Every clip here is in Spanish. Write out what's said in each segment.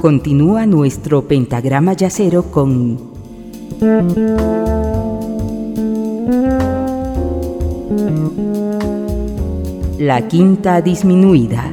Continúa nuestro pentagrama yacero con la quinta disminuida.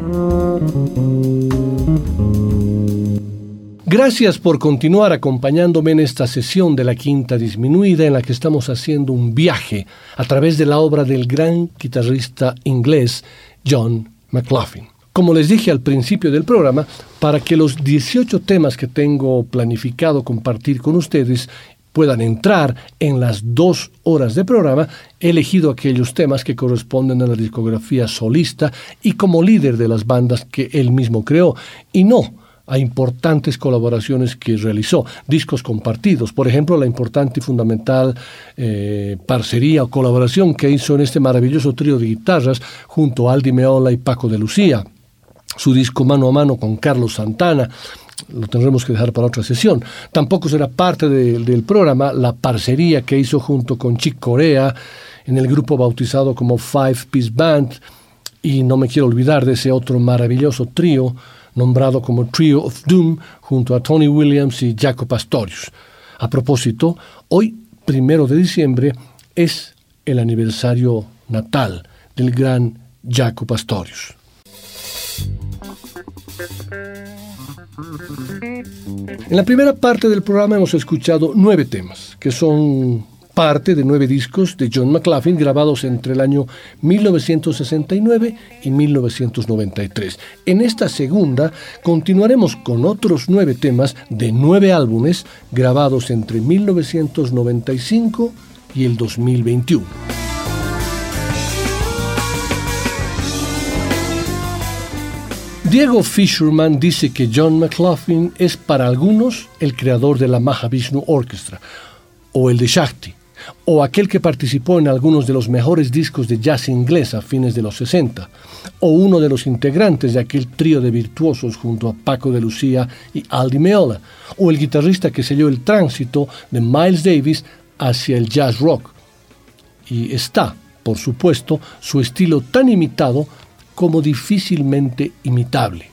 Gracias por continuar acompañándome en esta sesión de la quinta disminuida en la que estamos haciendo un viaje a través de la obra del gran guitarrista inglés John McLaughlin. Como les dije al principio del programa, para que los 18 temas que tengo planificado compartir con ustedes puedan entrar en las dos horas de programa, he elegido aquellos temas que corresponden a la discografía solista y como líder de las bandas que él mismo creó, y no a importantes colaboraciones que realizó, discos compartidos, por ejemplo, la importante y fundamental eh, parcería o colaboración que hizo en este maravilloso trío de guitarras junto a Aldi Meola y Paco de Lucía, su disco mano a mano con Carlos Santana, lo tendremos que dejar para otra sesión. Tampoco será parte del programa la parcería que hizo junto con Chick Corea en el grupo bautizado como Five Piece Band, y no me quiero olvidar de ese otro maravilloso trío nombrado como Trio of Doom junto a Tony Williams y Jaco Pastorius. A propósito, hoy, primero de diciembre, es el aniversario natal del gran Jaco Pastorius. En la primera parte del programa hemos escuchado nueve temas, que son parte de nueve discos de John McLaughlin grabados entre el año 1969 y 1993. En esta segunda continuaremos con otros nueve temas de nueve álbumes grabados entre 1995 y el 2021. Diego Fisherman dice que John McLaughlin es para algunos el creador de la Mahavishnu Orchestra o el de Shakti, o aquel que participó en algunos de los mejores discos de jazz inglés a fines de los 60, o uno de los integrantes de aquel trío de virtuosos junto a Paco de Lucía y Aldi Meola, o el guitarrista que selló el tránsito de Miles Davis hacia el jazz rock. Y está, por supuesto, su estilo tan imitado como difícilmente imitable.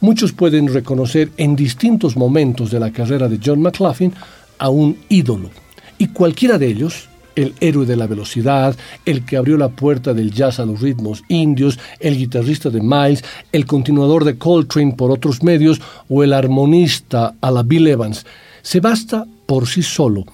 Muchos pueden reconocer en distintos momentos de la carrera de John McLaughlin a un ídolo y cualquiera de ellos, el héroe de la velocidad, el que abrió la puerta del jazz a los ritmos indios, el guitarrista de Miles, el continuador de Coltrane por otros medios o el armonista a la Bill Evans, se basta por sí solo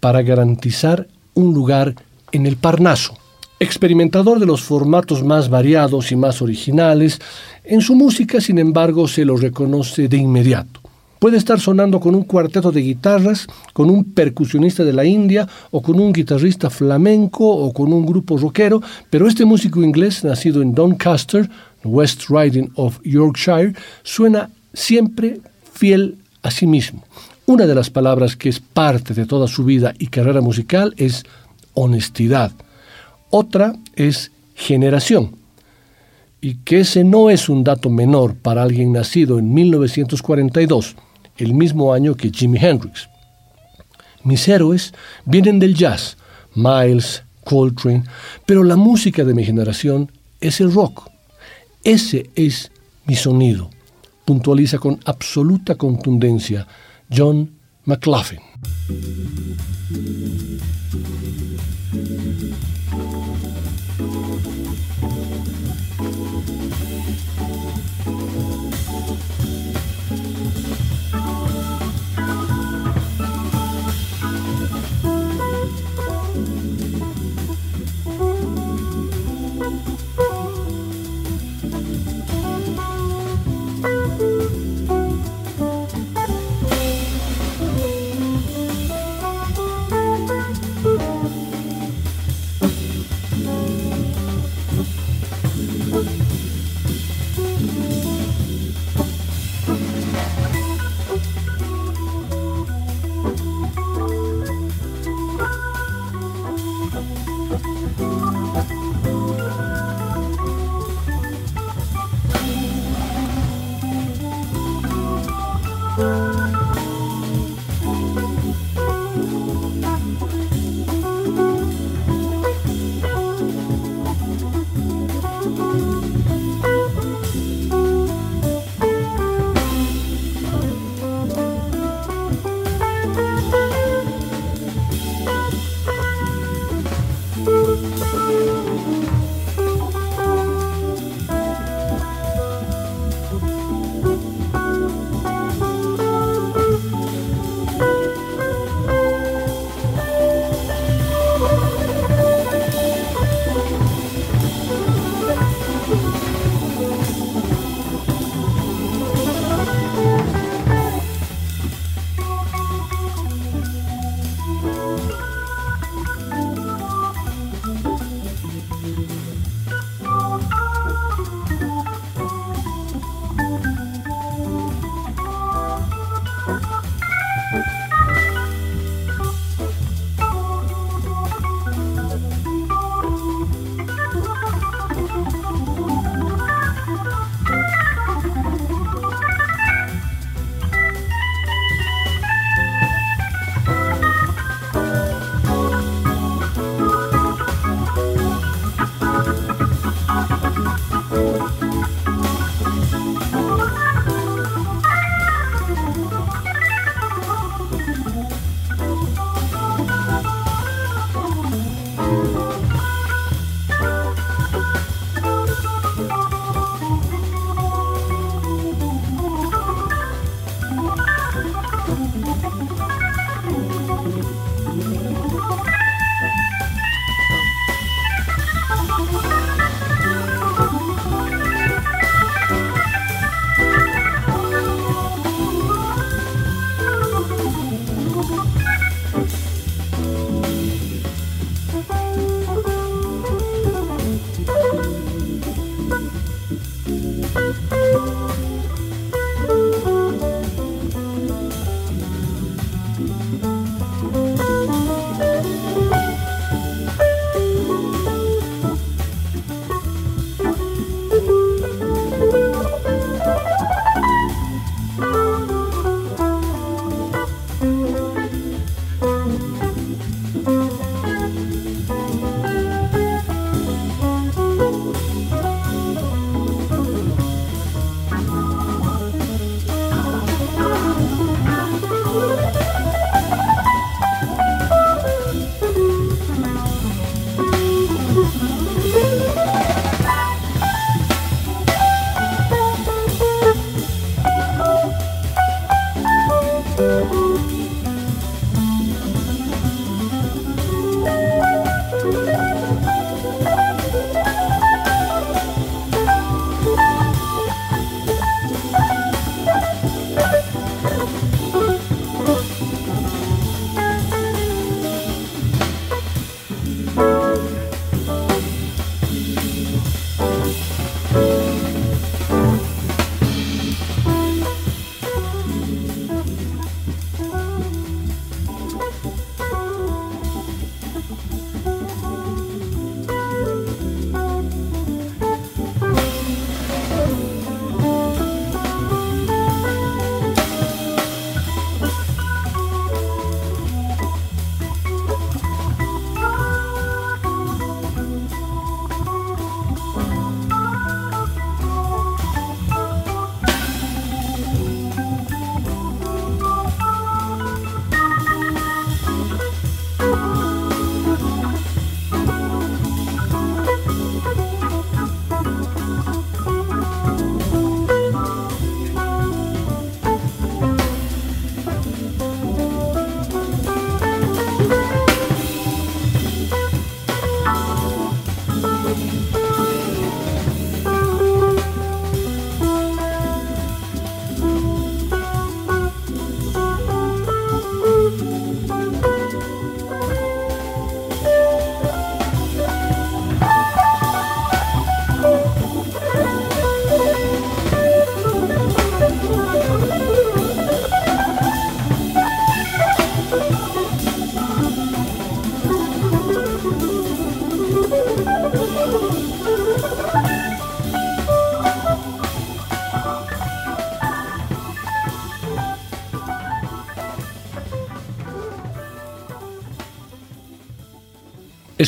para garantizar un lugar en el Parnaso. Experimentador de los formatos más variados y más originales, en su música, sin embargo, se lo reconoce de inmediato. Puede estar sonando con un cuarteto de guitarras, con un percusionista de la India o con un guitarrista flamenco o con un grupo rockero, pero este músico inglés, nacido en Doncaster, West Riding of Yorkshire, suena siempre fiel a sí mismo. Una de las palabras que es parte de toda su vida y carrera musical es honestidad. Otra es generación. Y que ese no es un dato menor para alguien nacido en 1942 el mismo año que Jimi Hendrix. Mis héroes vienen del jazz, Miles, Coltrane, pero la música de mi generación es el rock. Ese es mi sonido, puntualiza con absoluta contundencia John McLaughlin.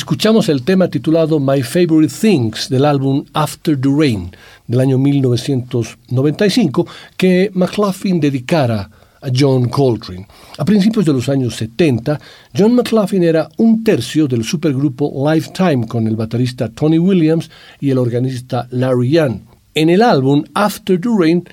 Escuchamos el tema titulado My Favorite Things del álbum After the Rain del año 1995 que McLaughlin dedicara a John Coltrane. A principios de los años 70, John McLaughlin era un tercio del supergrupo Lifetime con el baterista Tony Williams y el organista Larry Young. En el álbum After the Rain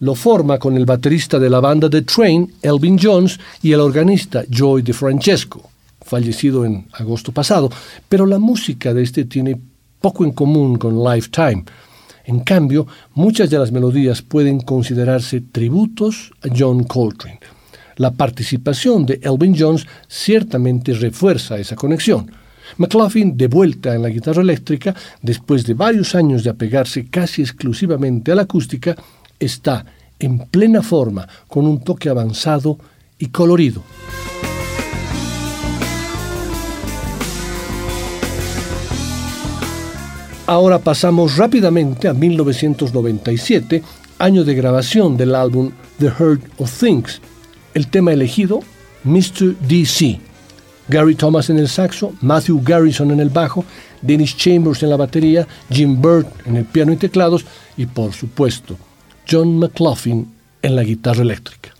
lo forma con el baterista de la banda The Train, Elvin Jones, y el organista Joy DeFrancesco, fallecido en agosto pasado, pero la música de este tiene poco en común con Lifetime. En cambio, muchas de las melodías pueden considerarse tributos a John Coltrane. La participación de Elvin Jones ciertamente refuerza esa conexión. McLaughlin, de vuelta en la guitarra eléctrica, después de varios años de apegarse casi exclusivamente a la acústica, está en plena forma, con un toque avanzado y colorido. Ahora pasamos rápidamente a 1997, año de grabación del álbum The Heart of Things. El tema elegido, Mr. DC. Gary Thomas en el saxo, Matthew Garrison en el bajo, Dennis Chambers en la batería, Jim Bird en el piano y teclados y por supuesto John McLaughlin en la guitarra eléctrica.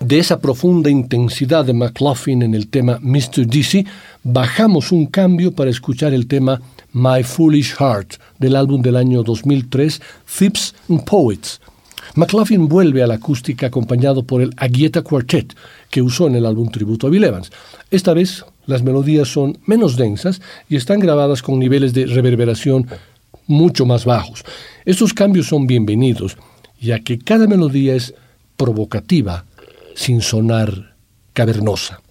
De esa profunda intensidad de McLaughlin en el tema Mr. Dizzy bajamos un cambio para escuchar el tema My Foolish Heart del álbum del año 2003 Thieves and Poets. McLaughlin vuelve a la acústica acompañado por el Aguieta Quartet que usó en el álbum tributo a Bill Evans. Esta vez las melodías son menos densas y están grabadas con niveles de reverberación mucho más bajos. Estos cambios son bienvenidos, ya que cada melodía es provocativa sin sonar cavernosa.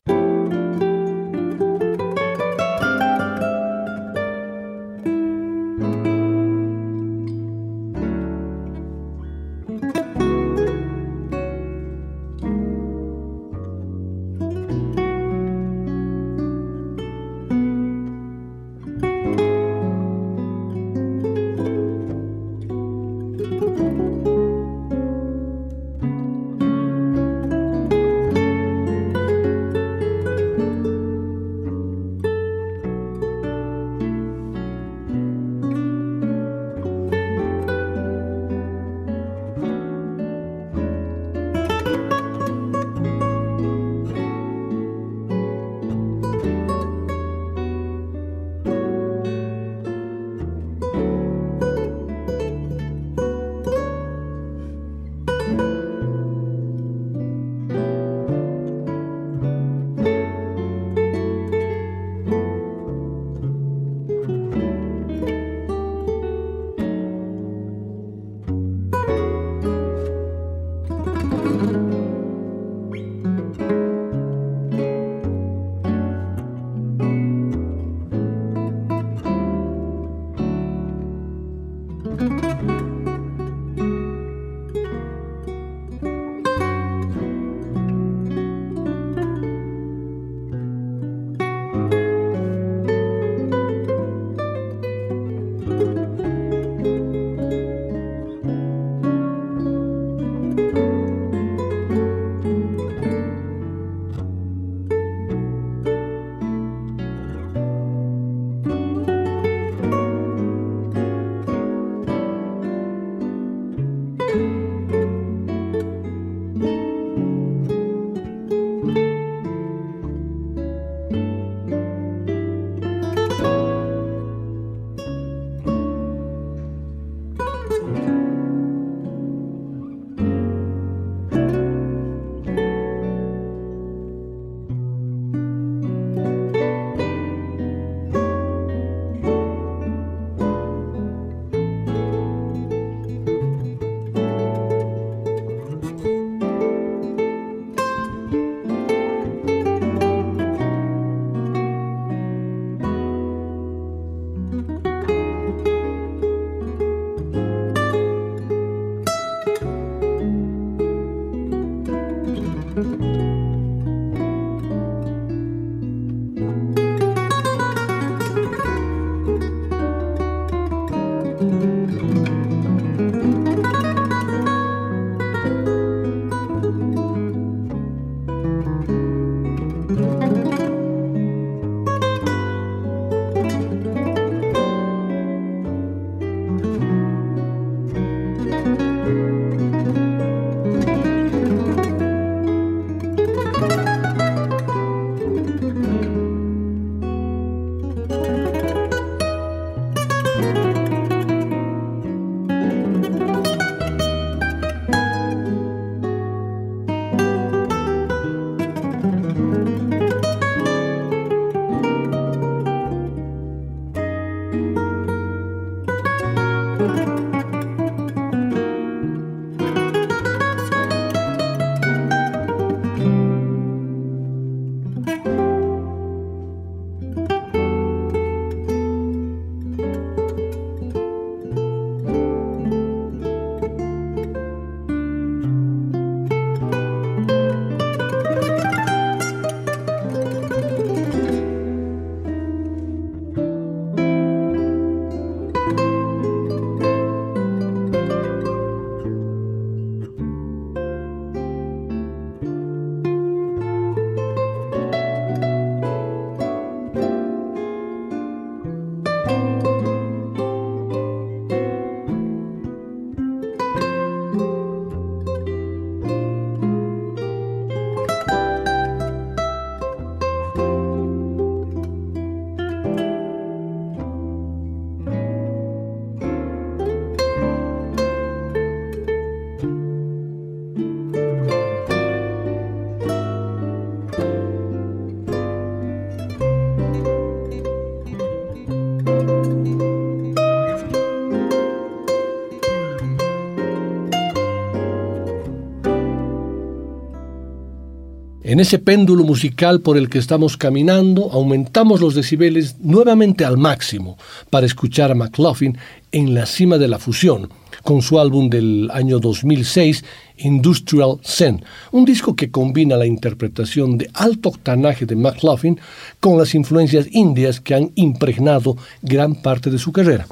En ese péndulo musical por el que estamos caminando, aumentamos los decibeles nuevamente al máximo para escuchar a McLaughlin en la cima de la fusión, con su álbum del año 2006, Industrial Zen, un disco que combina la interpretación de alto octanaje de McLaughlin con las influencias indias que han impregnado gran parte de su carrera.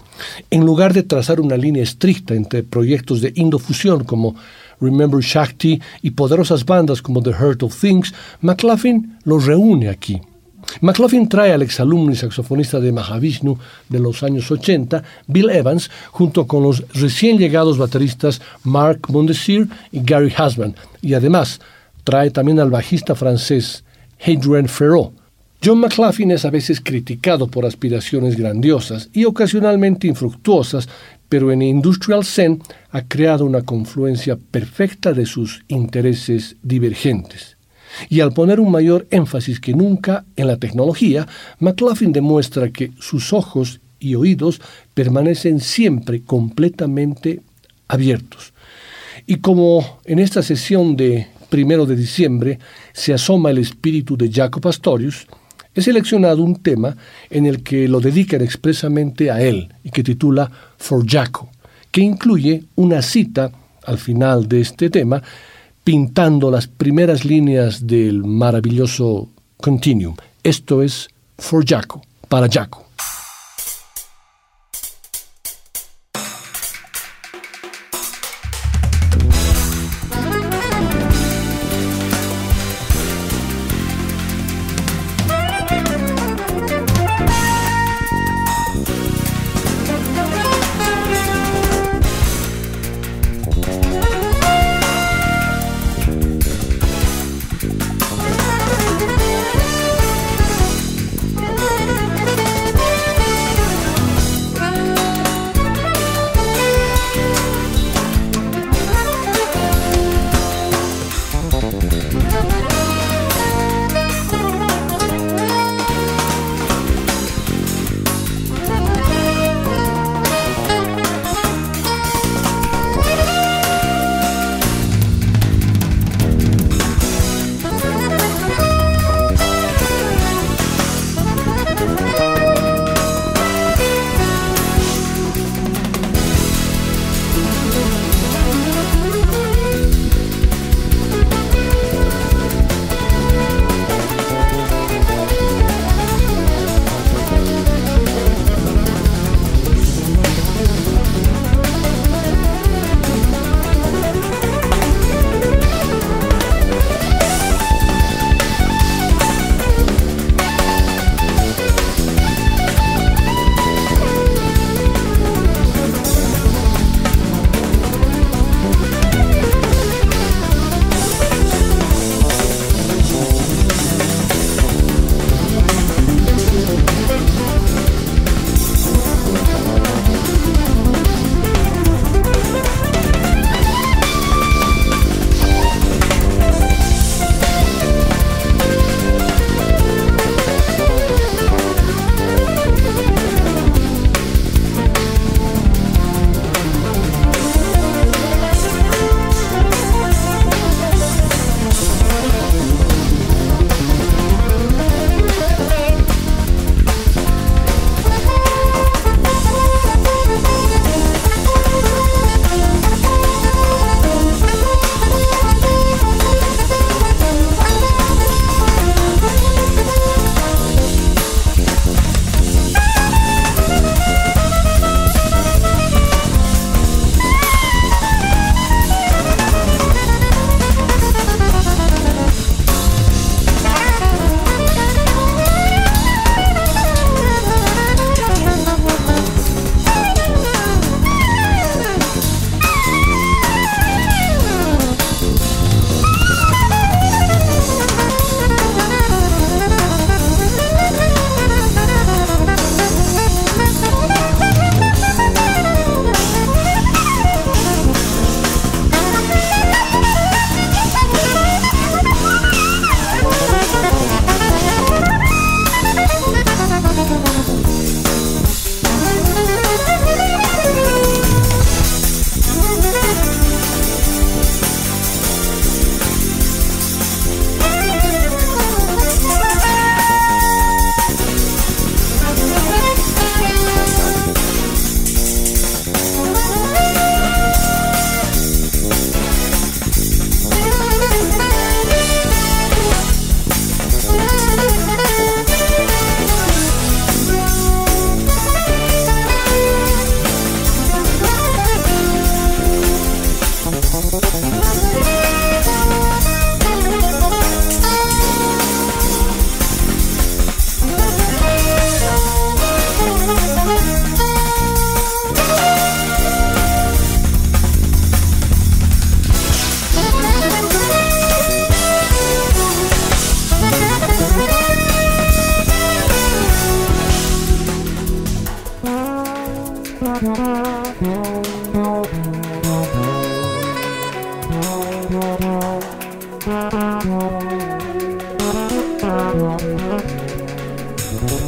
En lugar de trazar una línea estricta entre proyectos de indofusión como Remember Shakti y poderosas bandas como The Heart of Things, McLaughlin los reúne aquí. McLaughlin trae al exalumno y saxofonista de Mahavishnu de los años 80, Bill Evans, junto con los recién llegados bateristas Mark Mondesir y Gary Husband, y además trae también al bajista francés Hadrian Ferro. John McLaughlin es a veces criticado por aspiraciones grandiosas y ocasionalmente infructuosas, pero en Industrial Zen ha creado una confluencia perfecta de sus intereses divergentes. Y al poner un mayor énfasis que nunca en la tecnología, McLaughlin demuestra que sus ojos y oídos permanecen siempre completamente abiertos. Y como en esta sesión de primero de diciembre se asoma el espíritu de Jacob Astorius, he seleccionado un tema en el que lo dedican expresamente a él y que titula For Jaco, que incluye una cita al final de este tema pintando las primeras líneas del maravilloso Continuum. Esto es For Jaco, para Jaco.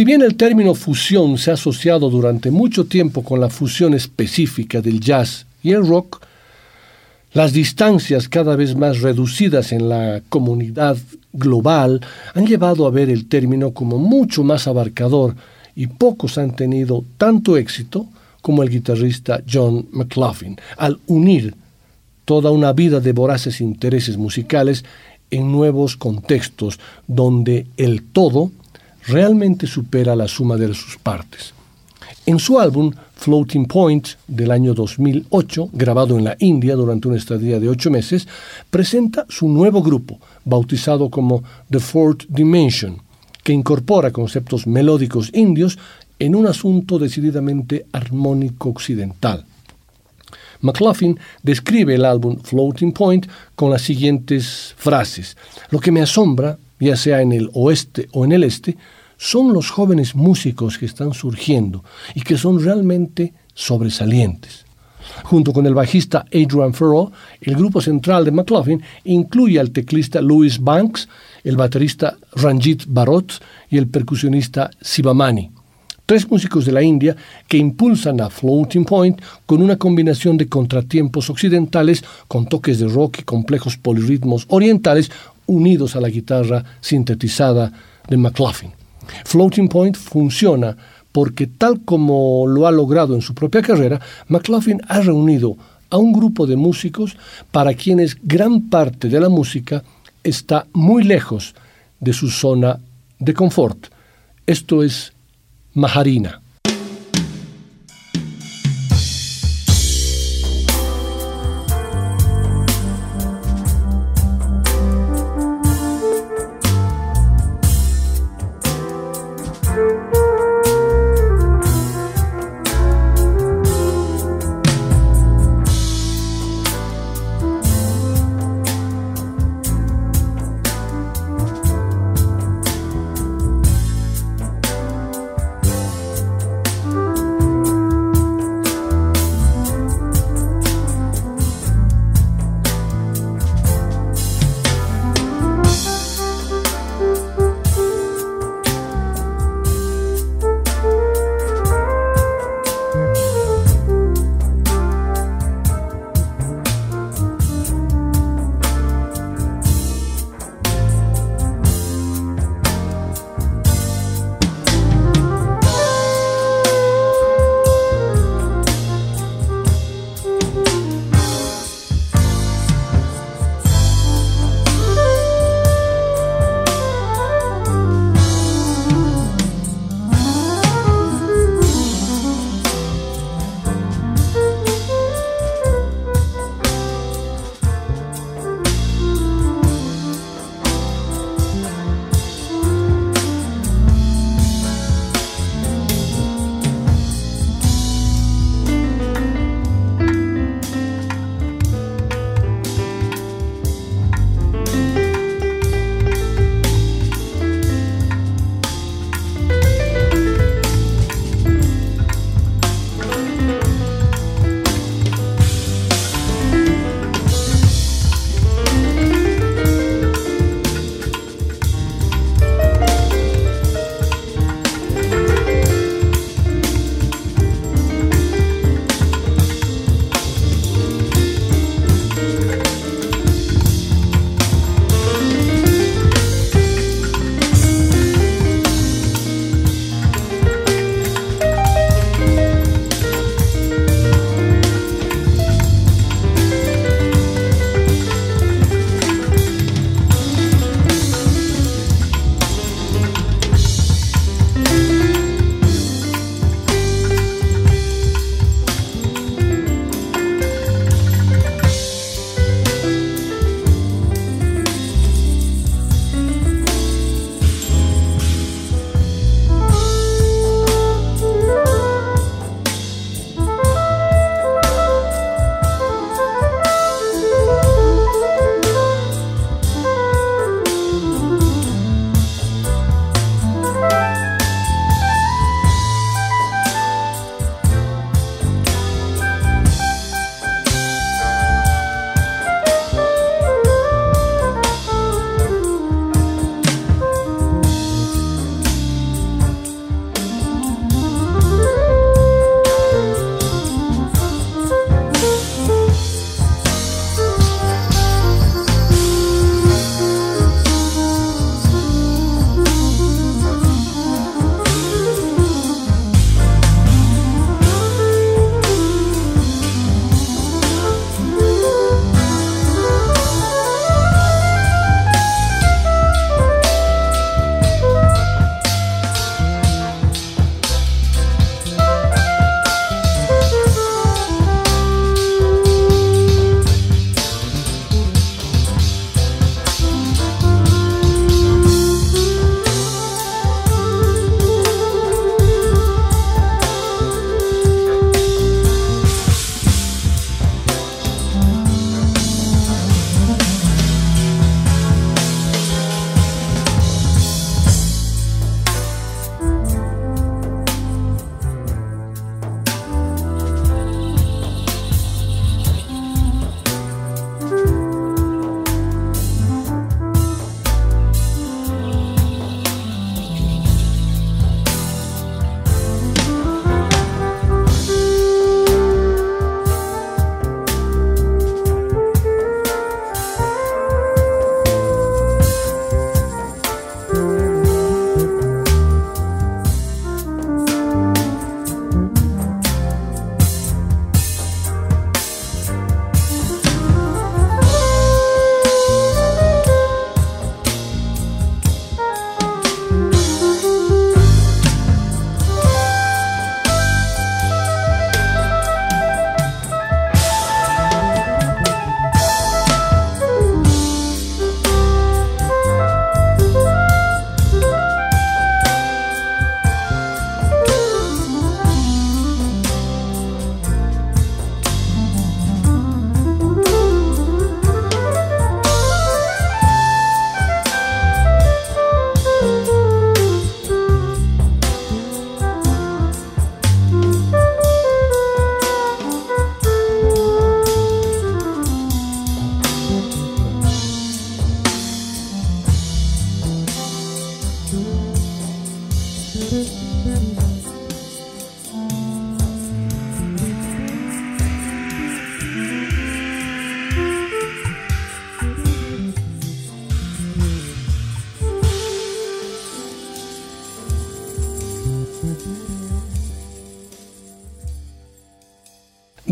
Si bien el término fusión se ha asociado durante mucho tiempo con la fusión específica del jazz y el rock, las distancias cada vez más reducidas en la comunidad global han llevado a ver el término como mucho más abarcador y pocos han tenido tanto éxito como el guitarrista John McLaughlin, al unir toda una vida de voraces intereses musicales en nuevos contextos donde el todo realmente supera la suma de sus partes. En su álbum Floating Point del año 2008, grabado en la India durante una estadía de ocho meses, presenta su nuevo grupo, bautizado como The Fourth Dimension, que incorpora conceptos melódicos indios en un asunto decididamente armónico occidental. McLaughlin describe el álbum Floating Point con las siguientes frases. Lo que me asombra ya sea en el oeste o en el este, son los jóvenes músicos que están surgiendo y que son realmente sobresalientes. Junto con el bajista Adrian Farrell, el grupo central de McLaughlin incluye al teclista Louis Banks, el baterista Ranjit Barot y el percusionista Sivamani. Tres músicos de la India que impulsan a Floating Point con una combinación de contratiempos occidentales con toques de rock y complejos polirritmos orientales unidos a la guitarra sintetizada de McLaughlin. Floating Point funciona porque tal como lo ha logrado en su propia carrera, McLaughlin ha reunido a un grupo de músicos para quienes gran parte de la música está muy lejos de su zona de confort. Esto es Maharina.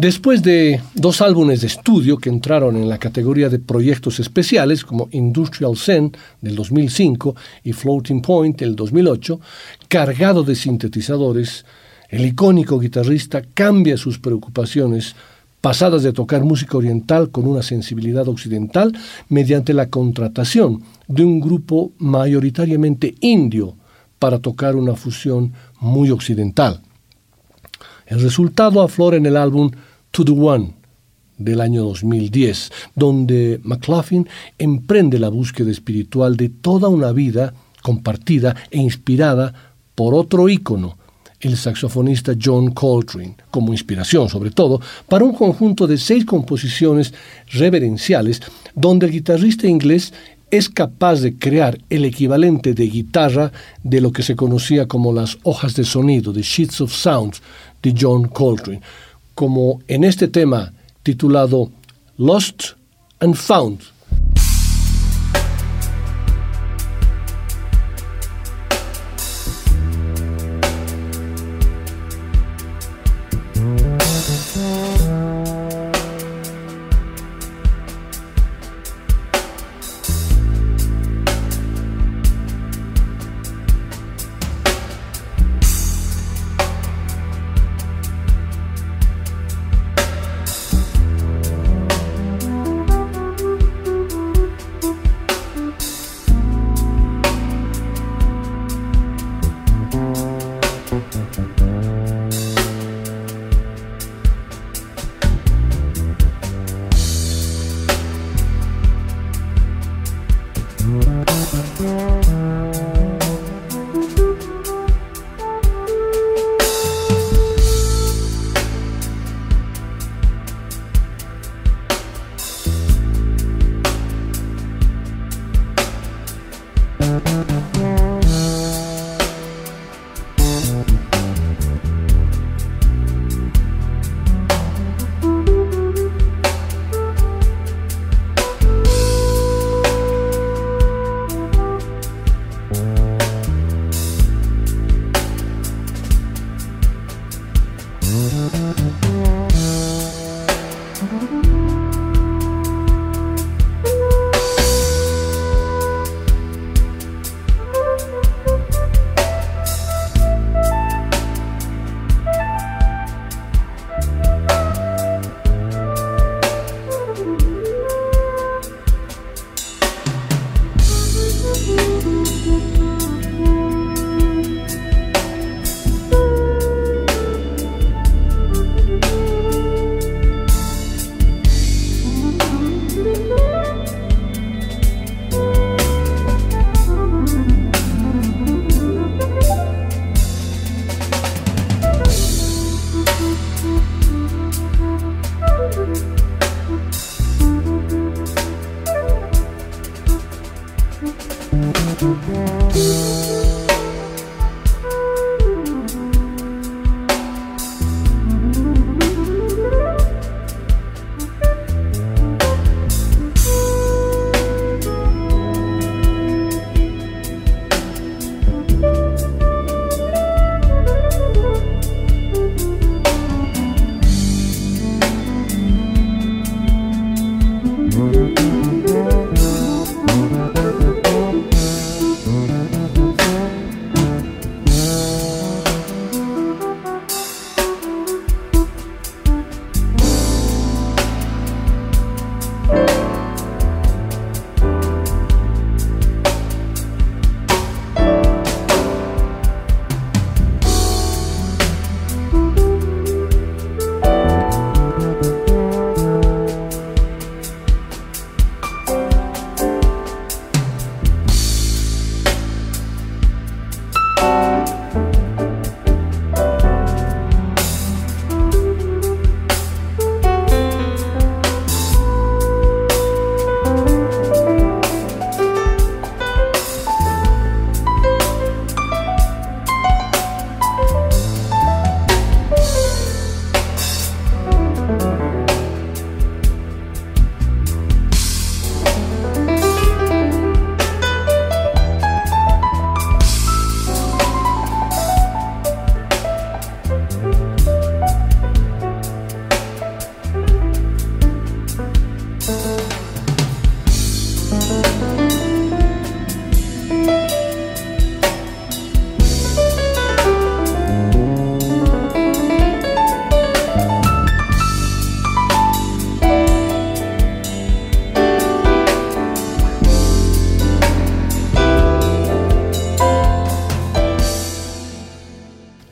Después de dos álbumes de estudio que entraron en la categoría de proyectos especiales como Industrial Zen del 2005 y Floating Point del 2008, cargado de sintetizadores, el icónico guitarrista cambia sus preocupaciones pasadas de tocar música oriental con una sensibilidad occidental mediante la contratación de un grupo mayoritariamente indio para tocar una fusión muy occidental. El resultado aflora en el álbum To the One del año 2010, donde McLaughlin emprende la búsqueda espiritual de toda una vida compartida e inspirada por otro ícono, el saxofonista John Coltrane, como inspiración sobre todo, para un conjunto de seis composiciones reverenciales donde el guitarrista inglés es capaz de crear el equivalente de guitarra de lo que se conocía como las hojas de sonido, de Sheets of Sounds, de John Coltrane, como en este tema titulado Lost and Found.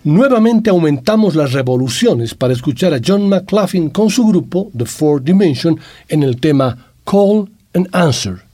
Nuevamente aumentamos las revoluciones para escuchar a John McLaughlin con su grupo The Four Dimension en el tema Call and Answer.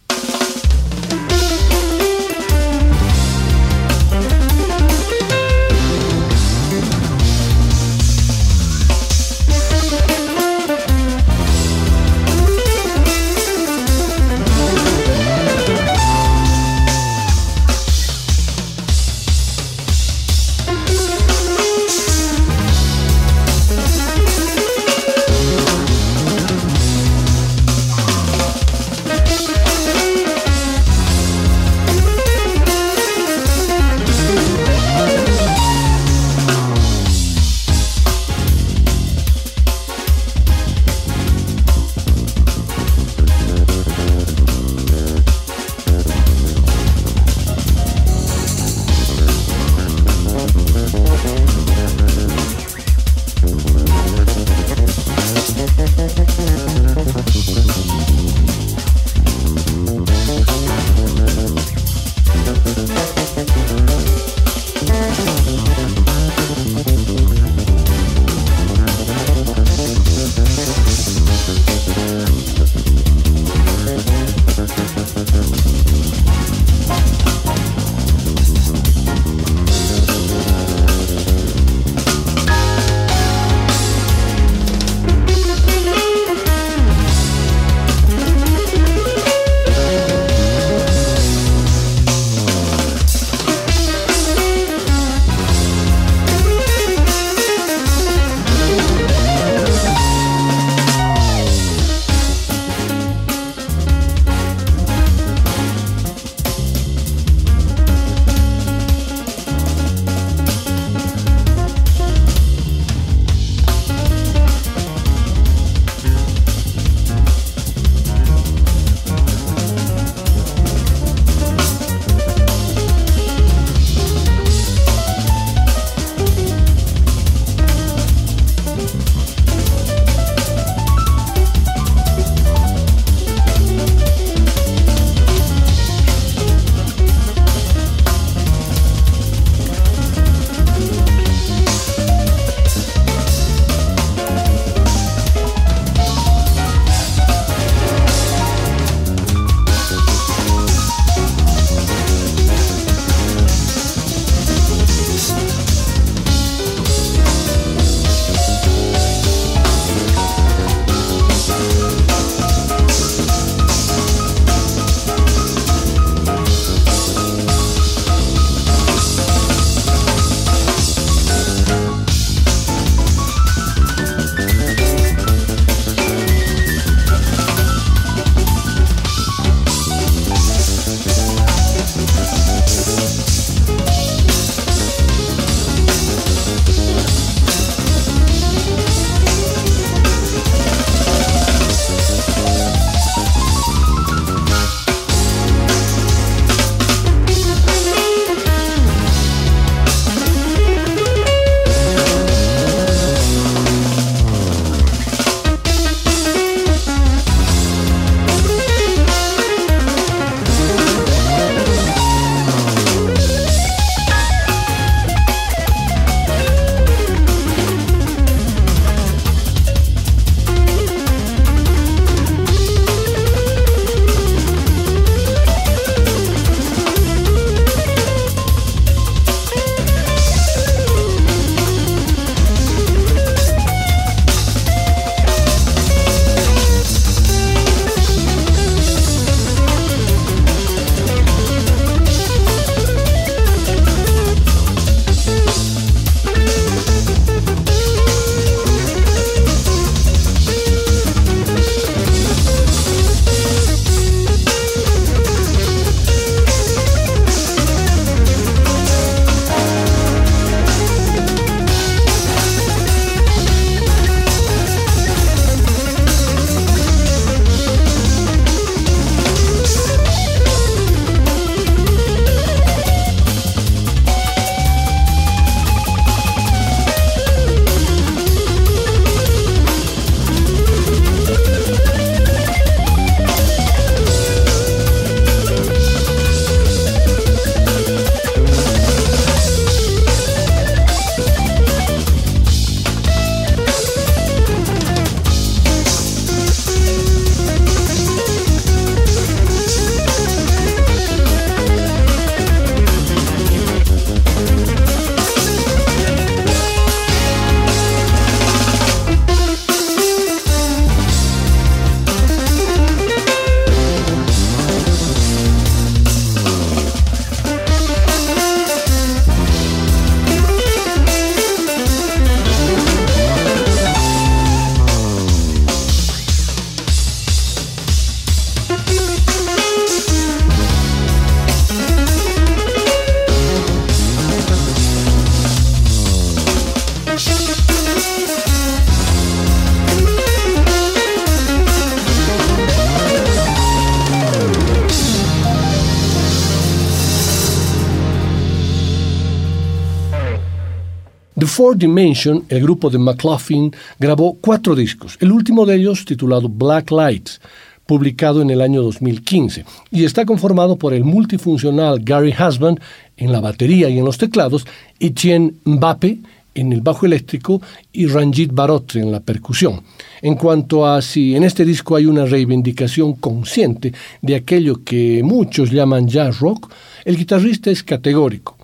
The Four Dimension, el grupo de McLaughlin, grabó cuatro discos, el último de ellos titulado Black Lights, publicado en el año 2015, y está conformado por el multifuncional Gary Husband en la batería y en los teclados, Etienne Mbappe en el bajo eléctrico y Ranjit Barotre en la percusión. En cuanto a si en este disco hay una reivindicación consciente de aquello que muchos llaman jazz rock, el guitarrista es categórico.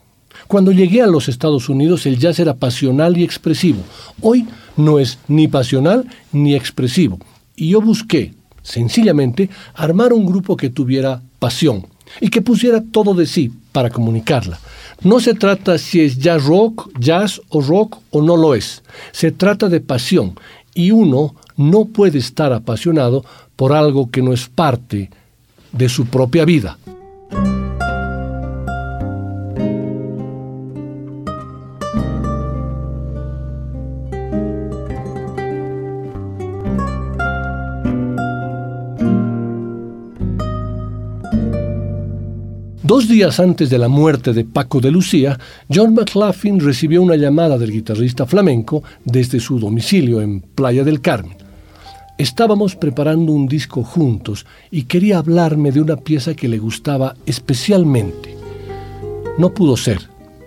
Cuando llegué a los Estados Unidos el jazz era pasional y expresivo. Hoy no es ni pasional ni expresivo. Y yo busqué, sencillamente, armar un grupo que tuviera pasión y que pusiera todo de sí para comunicarla. No se trata si es jazz rock, jazz o rock o no lo es. Se trata de pasión y uno no puede estar apasionado por algo que no es parte de su propia vida. Días antes de la muerte de Paco de Lucía, John McLaughlin recibió una llamada del guitarrista flamenco desde su domicilio en Playa del Carmen. Estábamos preparando un disco juntos y quería hablarme de una pieza que le gustaba especialmente. No pudo ser,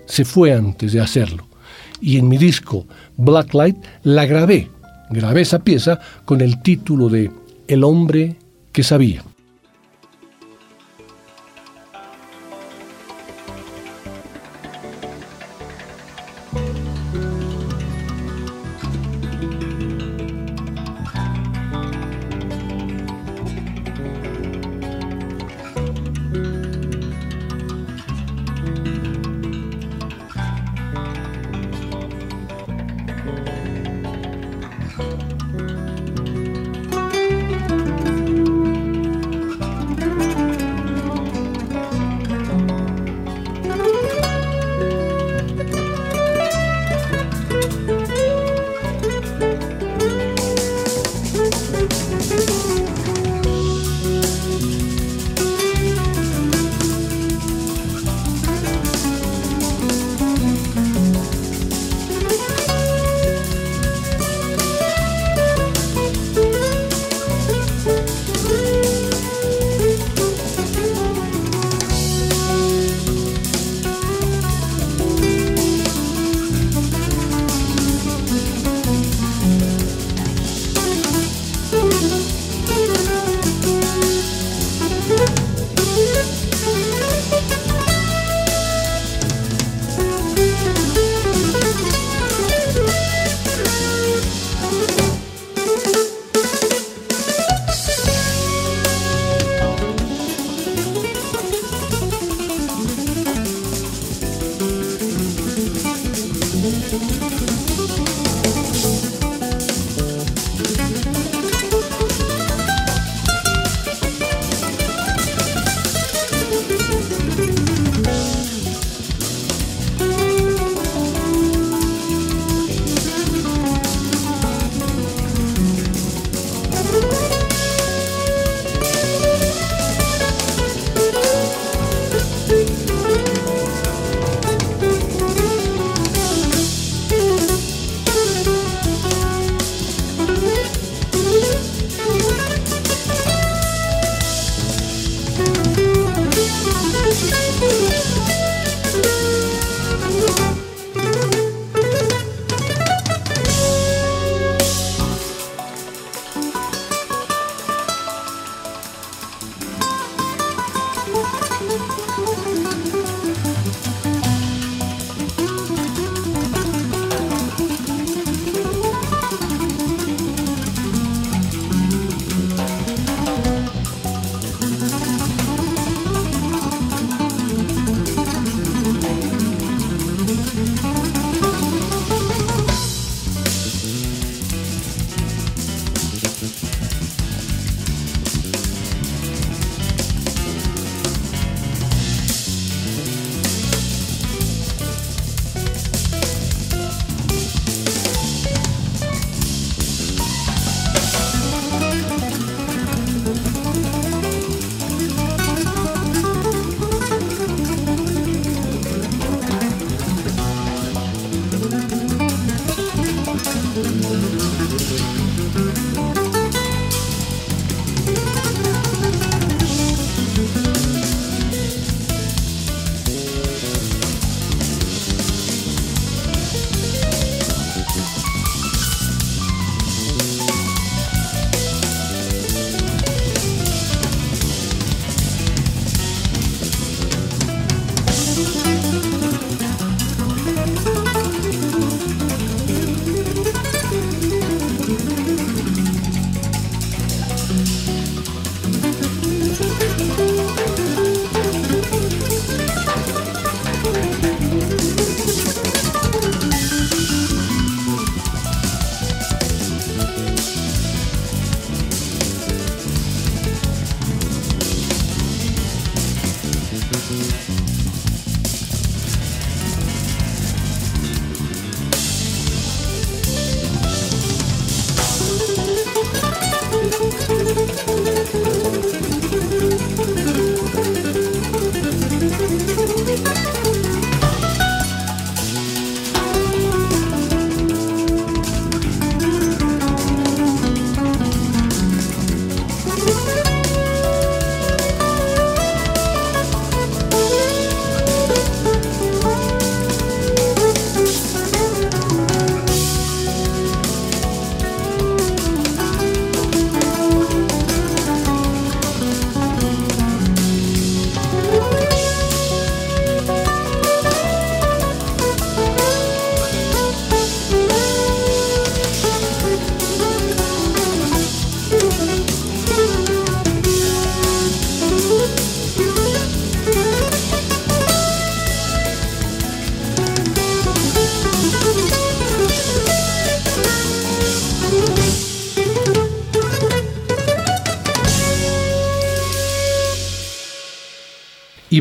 se fue antes de hacerlo. Y en mi disco Blacklight la grabé, grabé esa pieza con el título de El hombre que sabía.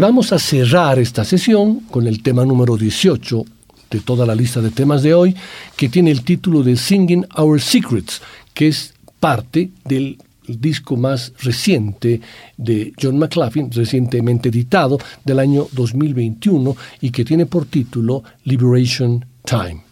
Vamos a cerrar esta sesión con el tema número 18 de toda la lista de temas de hoy, que tiene el título de Singing Our Secrets, que es parte del disco más reciente de John McLaughlin, recientemente editado del año 2021 y que tiene por título Liberation Time.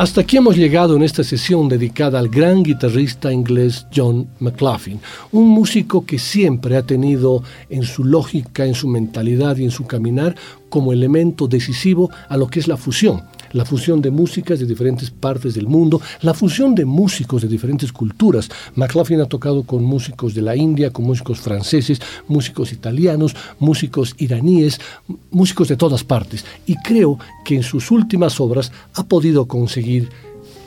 Hasta aquí hemos llegado en esta sesión dedicada al gran guitarrista inglés John McLaughlin, un músico que siempre ha tenido en su lógica, en su mentalidad y en su caminar como elemento decisivo a lo que es la fusión la fusión de músicas de diferentes partes del mundo, la fusión de músicos de diferentes culturas. McLaughlin ha tocado con músicos de la India, con músicos franceses, músicos italianos, músicos iraníes, músicos de todas partes. Y creo que en sus últimas obras ha podido conseguir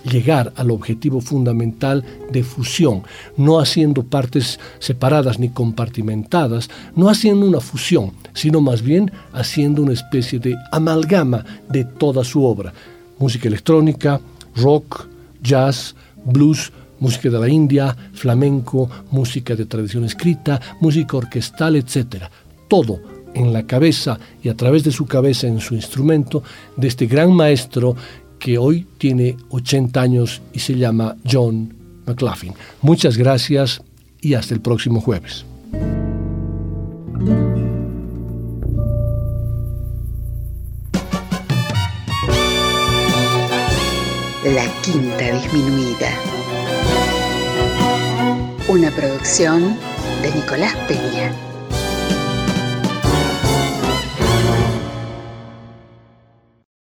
llegar al objetivo fundamental de fusión, no haciendo partes separadas ni compartimentadas, no haciendo una fusión, sino más bien haciendo una especie de amalgama de toda su obra. Música electrónica, rock, jazz, blues, música de la India, flamenco, música de tradición escrita, música orquestal, etc. Todo en la cabeza y a través de su cabeza en su instrumento de este gran maestro que hoy tiene 80 años y se llama John McLaughlin. Muchas gracias y hasta el próximo jueves. La Quinta Disminuida. Una producción de Nicolás Peña.